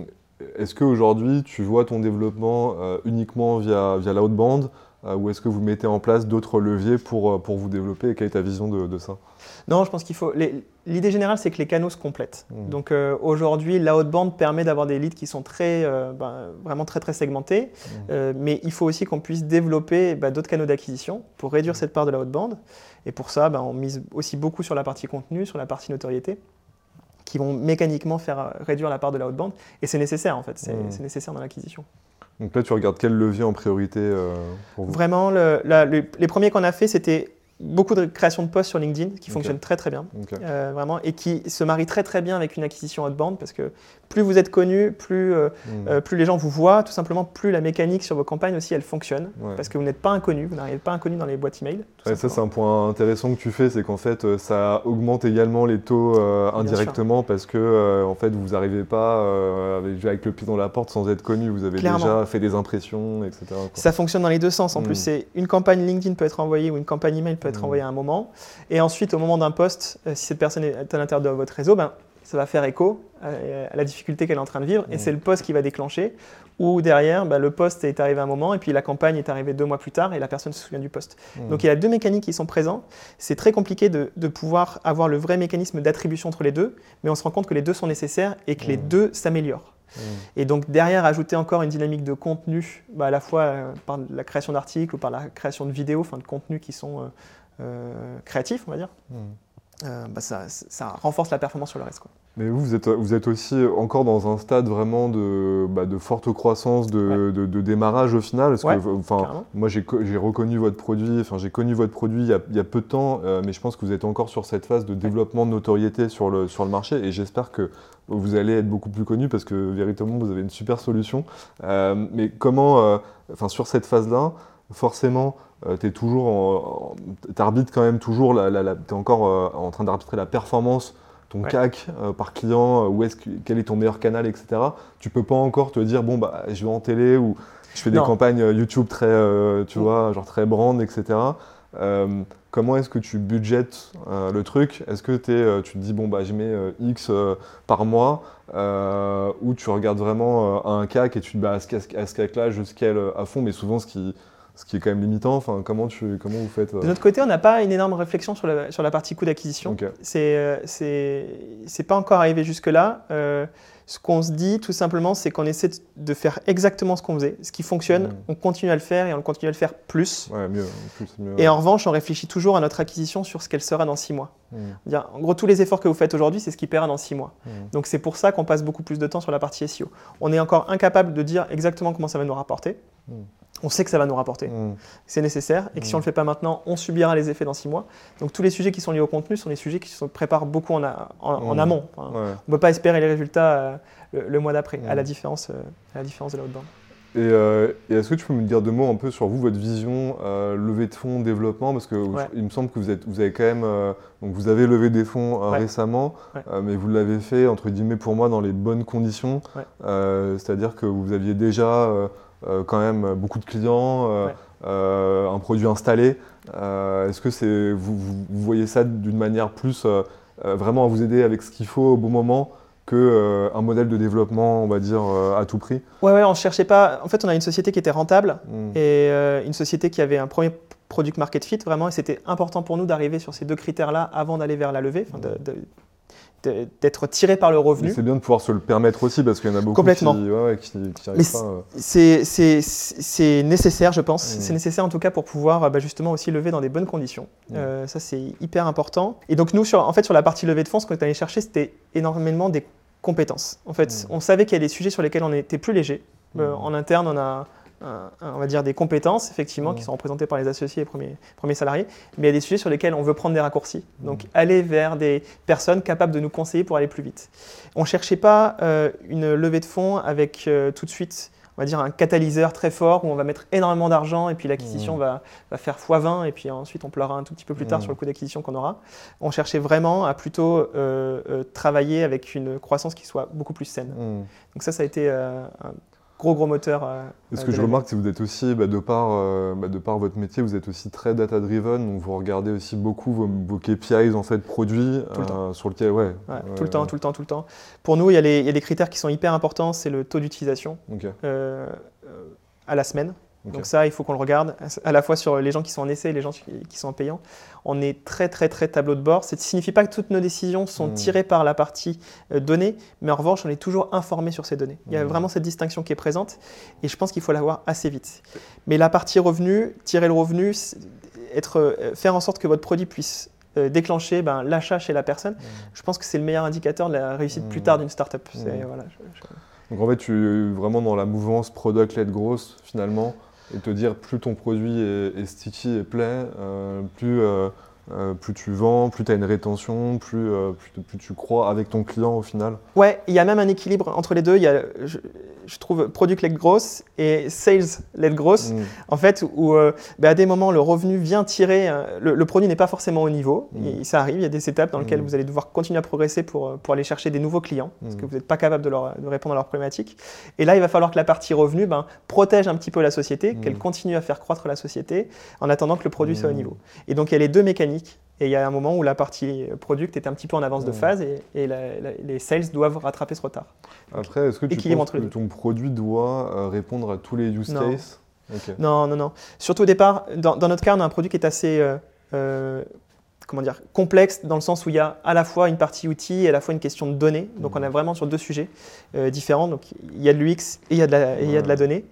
Speaker 2: est-ce qu'aujourd'hui, tu vois ton développement euh, uniquement via, via l'outbound euh, ou est-ce que vous mettez en place d'autres leviers pour, euh, pour vous développer et quelle est ta vision de, de ça?
Speaker 1: Non, je pense qu'il faut. L'idée générale, c'est que les canaux se complètent.
Speaker 2: Mm.
Speaker 1: Donc euh, aujourd'hui, l'outbound permet d'avoir des leads qui sont très, euh, ben, vraiment très très segmentés,
Speaker 2: Mm.
Speaker 1: Euh, mais il faut aussi qu'on puisse développer bah, d'autres canaux d'acquisition pour réduire
Speaker 2: Mm.
Speaker 1: cette part de la outbound. Et pour ça, ben, on mise aussi beaucoup sur la partie contenu, sur la partie notoriété, qui vont mécaniquement faire euh, réduire la part de la outbound. Et c'est nécessaire en fait, c'est
Speaker 2: Mm.
Speaker 1: c'est nécessaire dans l'acquisition.
Speaker 2: Donc là, tu regardes quel levier en priorité euh, pour vous?
Speaker 1: Vraiment, le- la- le- les premiers qu'on a fait, c'était beaucoup de création de postes sur LinkedIn, qui
Speaker 2: Ok.
Speaker 1: fonctionne très très bien. Euh, vraiment, et qui se marie très très bien avec une acquisition outbound parce que plus vous êtes connu, plus, euh,
Speaker 2: Mm.
Speaker 1: euh, plus les gens vous voient, tout simplement, plus la mécanique sur vos campagnes aussi elle fonctionne
Speaker 2: Ouais.
Speaker 1: parce que vous n'êtes pas inconnu, vous n'arrivez pas inconnu dans les boîtes email.
Speaker 2: Ouais, ça, c'est un point intéressant que tu fais, c'est qu'en fait, ça augmente également les taux indirectement parce que, en fait, vous n'arrivez pas avec, avec le pied dans la porte sans être connu. Vous avez
Speaker 1: Clairement.
Speaker 2: déjà fait des impressions, etc. quoi.
Speaker 1: Ça fonctionne dans les deux sens. En
Speaker 2: Mm.
Speaker 1: plus, c'est une campagne LinkedIn peut être envoyée ou une campagne email peut être
Speaker 2: Mm.
Speaker 1: envoyée à un moment. Et ensuite, au moment d'un post, euh, si cette personne est à l'intérieur de votre réseau, ben, ça va faire écho à, à la difficulté qu'elle est en train de vivre. Et
Speaker 2: Mm.
Speaker 1: c'est le post qui va déclencher. Ou derrière, ben, le post est arrivé à un moment et puis la campagne est arrivée deux mois plus tard et la personne se souvient du post.
Speaker 2: Mm.
Speaker 1: Donc il y a deux mécaniques qui sont présents. C'est très compliqué de, de pouvoir avoir le vrai mécanisme d'attribution entre les deux, mais on se rend compte que les deux sont nécessaires et que les deux s'améliorent. Et donc derrière, ajouter encore une dynamique de contenu, bah, à la fois euh, par la création d'articles ou par la création de vidéos, enfin de contenus qui sont euh, euh, créatifs, on va dire,
Speaker 2: Mm.
Speaker 1: euh, bah, ça, ça renforce la performance sur le reste. quoi.
Speaker 2: Mais vous, vous êtes, vous êtes aussi encore dans un stade vraiment de, bah, de forte croissance, de, de, de, démarrage au final. Parce
Speaker 1: Ouais,
Speaker 2: que, enfin, moi, j'ai co- j'ai reconnu votre produit, enfin, j'ai connu votre produit il y a, il y a peu de temps, euh, mais je pense que vous êtes encore sur cette phase de développement de notoriété sur le, sur le marché et j'espère que vous allez être beaucoup plus connu parce que véritablement, vous avez une super solution. Euh, mais comment, euh, enfin, sur cette phase-là, forcément, tu es toujours, t'arbitres quand même toujours, la, la, la- tu es encore euh, en train d'arbitrer la performance ton
Speaker 1: Ouais.
Speaker 2: CAC euh, par client, euh, où est-ce que, quel est ton meilleur canal, etc. Tu peux pas encore te dire bon bah je vais en télé ou je fais des campagnes euh, YouTube très, euh, tu
Speaker 1: Mm.
Speaker 2: vois, genre très brand, etc. Euh, comment est-ce que tu budgètes euh, le truc? Est-ce que t'es, euh, tu te dis bon bah je mets euh, X euh, par mois euh, ou tu regardes vraiment euh, un CAC et tu te dis bah à ce, ce CAC-là je scale euh, à fond, mais souvent ce qui, ce qui est quand même limitant. Enfin comment tu, comment vous faites euh,
Speaker 1: De notre côté, on n'a pas une énorme réflexion sur la, sur la partie coût d'acquisition.
Speaker 2: Ok.
Speaker 1: C'est euh, c'est c'est pas encore arrivé jusque-là. Euh, ce qu'on se dit, tout simplement, c'est qu'on essaie de- faire exactement ce qu'on faisait. Ce qui fonctionne,
Speaker 2: Mm.
Speaker 1: on continue à le faire et on continue à le faire plus.
Speaker 2: Ouais, mieux.
Speaker 1: Et en revanche, on réfléchit toujours à notre acquisition sur ce qu'elle sera dans six mois.
Speaker 2: Mm,
Speaker 1: Dire, En gros, tous les efforts que vous faites aujourd'hui, c'est ce qui paiera dans six mois.
Speaker 2: mm.
Speaker 1: Donc c'est pour ça qu'on passe beaucoup plus de temps sur la partie SEO. On est encore incapable de dire exactement comment ça va nous rapporter.
Speaker 2: Mm.
Speaker 1: On sait que ça va nous rapporter,
Speaker 2: Mm.
Speaker 1: c'est nécessaire, et que si
Speaker 2: Mm.
Speaker 1: on ne le fait pas maintenant, on subira les effets dans six mois. Donc tous les sujets qui sont liés au contenu sont des sujets qui se préparent beaucoup en, a- en- en
Speaker 2: Mm.
Speaker 1: amont. Enfin,
Speaker 2: Ouais.
Speaker 1: On ne peut pas espérer les résultats euh, le, le mois d'après,
Speaker 2: Mm.
Speaker 1: à, la différence, euh, à la différence de l'outbound.
Speaker 2: Et, euh, et est-ce que tu peux me dire deux mots un peu sur vous, votre vision levée de fonds, développement? Parce que
Speaker 1: Ouais.
Speaker 2: il me semble que vous, êtes, vous avez quand même, donc vous avez levé des fonds
Speaker 1: Ouais.
Speaker 2: récemment, mais vous l'avez fait entre guillemets pour moi dans les bonnes conditions. C'est-à-dire que vous aviez déjà quand même beaucoup de clients, euh,
Speaker 1: Ouais.
Speaker 2: euh, un produit installé. Euh, Est-ce que c'est vous, voyez ça d'une manière plus euh, euh, vraiment à vous aider avec ce qu'il faut au bon moment que euh, un modèle de développement, on va dire, euh, à tout prix?
Speaker 1: Ouais, ouais, on ne cherchait pas. En fait, on a une société qui était rentable
Speaker 2: Mm.
Speaker 1: et euh, une société qui avait un premier product market fit vraiment et c'était important pour nous d'arriver sur ces deux critères-là avant d'aller vers la levée, de- de- d'être tiré par le revenu.
Speaker 2: c'est bien de pouvoir se le permettre aussi parce qu'il y en a beaucoup
Speaker 1: Complètement.
Speaker 2: qui, ouais, qui, qui arrivent
Speaker 1: Mais
Speaker 2: pas. euh.
Speaker 1: C'est- nécessaire, je pense.
Speaker 2: Mm.
Speaker 1: C'est nécessaire en tout cas pour pouvoir bah, justement aussi lever dans des bonnes conditions.
Speaker 2: Mm.
Speaker 1: Euh, ça, c'est hyper important. Et donc nous, sur, en fait, sur la partie levée de fonds, ce qu'on est allé chercher, c'était énormément des compétences. En fait,
Speaker 2: Mm.
Speaker 1: on savait qu'il y a des sujets sur lesquels on était plus léger. Euh, en interne, on a un- on va dire des compétences, effectivement,
Speaker 2: Mm.
Speaker 1: qui sont représentées par les associés et premiers, premiers salariés, mais il y a des sujets sur lesquels on veut prendre des raccourcis. Donc
Speaker 2: Mm.
Speaker 1: aller vers des personnes capables de nous conseiller pour aller plus vite. On ne cherchait pas euh, une levée de fonds avec euh, tout de suite, on va dire, un catalyseur très fort où on va mettre énormément d'argent et puis l'acquisition
Speaker 2: Mm.
Speaker 1: va, va faire x20 et puis ensuite on pleurera un tout petit peu plus tard
Speaker 2: Mm.
Speaker 1: sur le coût d'acquisition qu'on aura. On cherchait vraiment à plutôt euh, euh, travailler avec une croissance qui soit beaucoup plus saine.
Speaker 2: Mm.
Speaker 1: Donc ça, ça a été euh, un gros gros moteur. euh,
Speaker 2: Est-ce
Speaker 1: euh,
Speaker 2: que je remarque que vous êtes aussi, bah, de, par, euh, bah, de par votre métier, vous êtes aussi très data-driven, donc vous regardez aussi beaucoup vos, vos KPIs en fait produits
Speaker 1: Tout le temps.
Speaker 2: sur lequel, ouais.
Speaker 1: Ouais,
Speaker 2: ouais,
Speaker 1: tout le temps, tout le temps, tout le temps. Pour nous, il y, a les- il y a des critères qui sont hyper importants. C'est le taux d'utilisation à la semaine. Donc ça, il faut qu'on le regarde, à la fois sur les gens qui sont en essai et les gens qui, sont en payant. On est très, très, très tableau de bord. Ça ne signifie pas que toutes nos décisions sont
Speaker 2: Mm.
Speaker 1: tirées par la partie euh, données, mais en revanche, on est toujours informé sur ces données. Il y a
Speaker 2: Mm.
Speaker 1: vraiment cette distinction qui est présente, et je pense qu'il faut l'avoir assez vite. Mais la partie revenu, tirer le revenu, être, euh, faire en sorte que votre produit puisse euh, déclencher ben, l'achat chez la personne, je pense que c'est le meilleur indicateur de la réussite plus tard d'une startup. Voilà, je- je-
Speaker 2: Donc en fait, tu es vraiment dans la mouvance product-led growth finalement, et te dire plus ton produit est, sticky et plaît, euh, plus, euh, euh, plus tu vends, plus tu as une rétention, plus, plus, tu crois avec ton client au final.
Speaker 1: Ouais, il y a même un équilibre entre les deux. Je trouve, product-led growth et sales-led growth.
Speaker 2: Mm.
Speaker 1: En fait, où euh, bah, à des moments, le revenu vient tirer. euh, le, le produit n'est pas forcément au niveau.
Speaker 2: Mm.
Speaker 1: Ça arrive, il y a des étapes dans lesquelles
Speaker 2: Mm.
Speaker 1: vous allez devoir continuer à progresser pour, euh, pour aller chercher des nouveaux clients, parce
Speaker 2: Mm.
Speaker 1: que vous n'êtes pas capable de, leur, de répondre à leurs problématiques. Et là, il va falloir que la partie revenu ben, protège un petit peu la société, qu'elle continue à faire croître la société, en attendant que le produit soit au niveau. Et donc, il y a les deux mécaniques. Et il y a un moment où la partie product est un petit peu en avance de
Speaker 2: Mm.
Speaker 1: phase et, et la- la- les sales doivent rattraper ce retard.
Speaker 2: Après, est-ce que tu penses ton produit doit euh, répondre à tous les use
Speaker 1: Non.
Speaker 2: cases?
Speaker 1: Non, non, non. Surtout au départ, dans, dans notre cas, on a un produit qui est assez euh, euh, comment dire, complexe dans le sens où il y a à la fois une partie outil et à la fois une question de données. Donc on est vraiment sur deux sujets euh, différents. Donc il y a de l'UX et il y a de la, et il y a de la
Speaker 2: Ouais.
Speaker 1: donnée.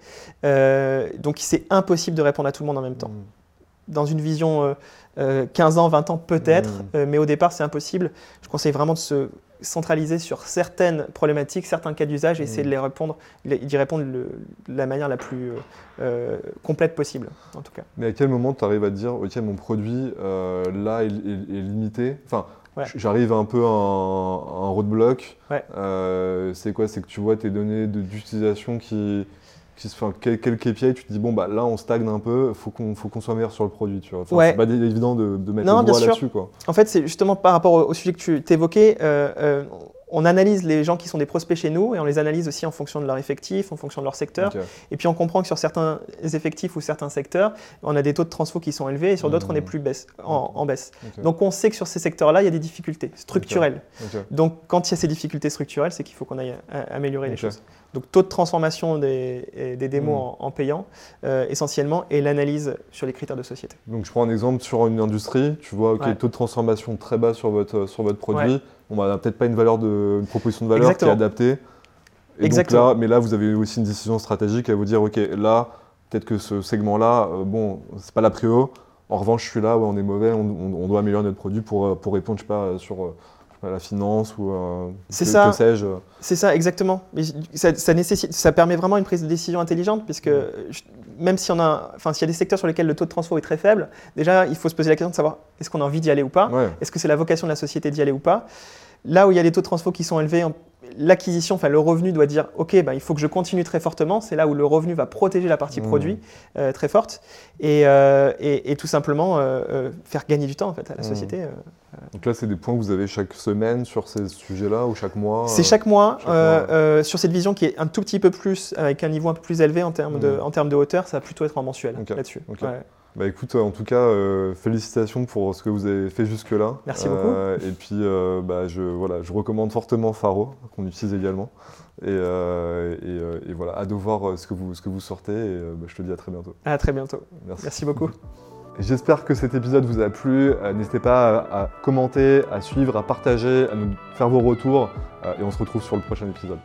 Speaker 1: Euh, donc c'est impossible de répondre à tout le monde en même temps.
Speaker 2: Mm.
Speaker 1: Dans une vision 15 ans, 20 ans peut-être,
Speaker 2: Mhm.
Speaker 1: euh, mais au départ c'est impossible. Je conseille vraiment de se centraliser sur certaines problématiques, certains cas d'usage et essayer de les répondre, d'y répondre le- de la manière la plus euh, euh, complète possible, en tout cas.
Speaker 2: Mais à quel moment tu arrives à te dire, ok, mon produit, euh, là, est, est limité? Enfin,
Speaker 1: Ouais.
Speaker 2: j'arrive un peu à un, à un roadblock.
Speaker 1: Ouais.
Speaker 2: Euh, c'est quoi? C'est que tu vois tes données d'utilisation qui... qui se- Enfin, quel, quel KPI, tu te dis, bon, bah là, on stagne un peu, faut qu'on faut qu'on soit meilleur sur le produit, tu vois. Enfin,
Speaker 1: Ouais.
Speaker 2: C'est pas évident de, de mettre
Speaker 1: Non,
Speaker 2: le doigt là-dessus, quoi.
Speaker 1: En fait, c'est justement par rapport au, au sujet que tu évoquais, on analyse les gens qui sont des prospects chez nous et on les analyse aussi en fonction de leur effectif, en fonction de leur secteur. Et puis on comprend que sur certains effectifs ou certains secteurs, on a des taux de transfo qui sont élevés et sur d'autres, on est
Speaker 2: Mhm.
Speaker 1: plus baisse, en, en baisse. Donc on sait que sur ces secteurs-là, il y a des difficultés structurelles. Donc quand il y a ces difficultés structurelles, c'est qu'il faut qu'on aille a- améliorer les choses. Donc taux de transformation des, des démos
Speaker 2: Mhm.
Speaker 1: en, en payant, euh, essentiellement, et l'analyse sur les critères de société.
Speaker 2: Donc je prends un exemple sur une industrie, tu vois, ok,
Speaker 1: Ouais.
Speaker 2: taux de transformation très bas sur votre, sur votre produit, on n'a peut-être pas une valeur de une proposition de valeur
Speaker 1: Exactement.
Speaker 2: qui est adaptée. Et
Speaker 1: Exactement.
Speaker 2: Donc là, mais là, vous avez aussi une décision stratégique à vous dire, ok, là, peut-être que ce segment-là, euh, bon, c'est pas la prio. En revanche, je suis là, ouais, on est mauvais, on, on- on doit améliorer notre produit pour, euh, pour répondre, je sais pas, euh, sur euh, la finance ou euh,
Speaker 1: C'est ça.
Speaker 2: sais-je.
Speaker 1: C'est ça, exactement. Mais ça, ça nécessite, ça permet vraiment une prise de décision intelligente, puisque je- même si on a, enfin, s'il y a des secteurs sur lesquels le taux de transfert est très faible, déjà, il faut se poser la question de savoir est-ce qu'on a envie d'y aller ou pas,
Speaker 2: Ouais.
Speaker 1: est-ce que c'est la vocation de la société d'y aller ou pas? Là où il y a des taux de transfert qui sont élevés, l'acquisition, enfin le revenu doit dire ok, ben, il faut que je continue très fortement. C'est là où le revenu va protéger la partie
Speaker 2: Mmh.
Speaker 1: produit euh, très forte et, euh, et- et tout simplement euh, faire gagner du temps en fait à la
Speaker 2: Mmh.
Speaker 1: société.
Speaker 2: Donc là, c'est des points que vous avez chaque semaine sur ces sujets-là ou chaque mois
Speaker 1: C'est
Speaker 2: euh,
Speaker 1: chaque mois,
Speaker 2: chaque
Speaker 1: euh,
Speaker 2: mois.
Speaker 1: euh, sur cette vision qui est un tout petit peu plus, avec un niveau un peu plus élevé en termes, de,
Speaker 2: Mhm.
Speaker 1: en termes de hauteur, ça va plutôt être en mensuel là-dessus. Ouais.
Speaker 2: Bah écoute, euh, en tout cas, euh, félicitations pour ce que vous avez fait jusque-là.
Speaker 1: Merci
Speaker 2: Euh, Et puis, euh, bah, je, voilà, je recommande fortement Faro, qu'on utilise également. Et, euh, et, euh, et voilà, hâte de voir euh, ce que vous, ce que vous sortez. Et euh, bah, je te dis à très bientôt.
Speaker 1: À très bientôt.
Speaker 2: Merci.
Speaker 1: Merci beaucoup. [laughs]
Speaker 2: J'espère que cet épisode vous a plu. Euh, N'hésitez pas à, à commenter, à suivre, à partager, à nous faire vos retours. Euh, et on se retrouve sur le prochain épisode.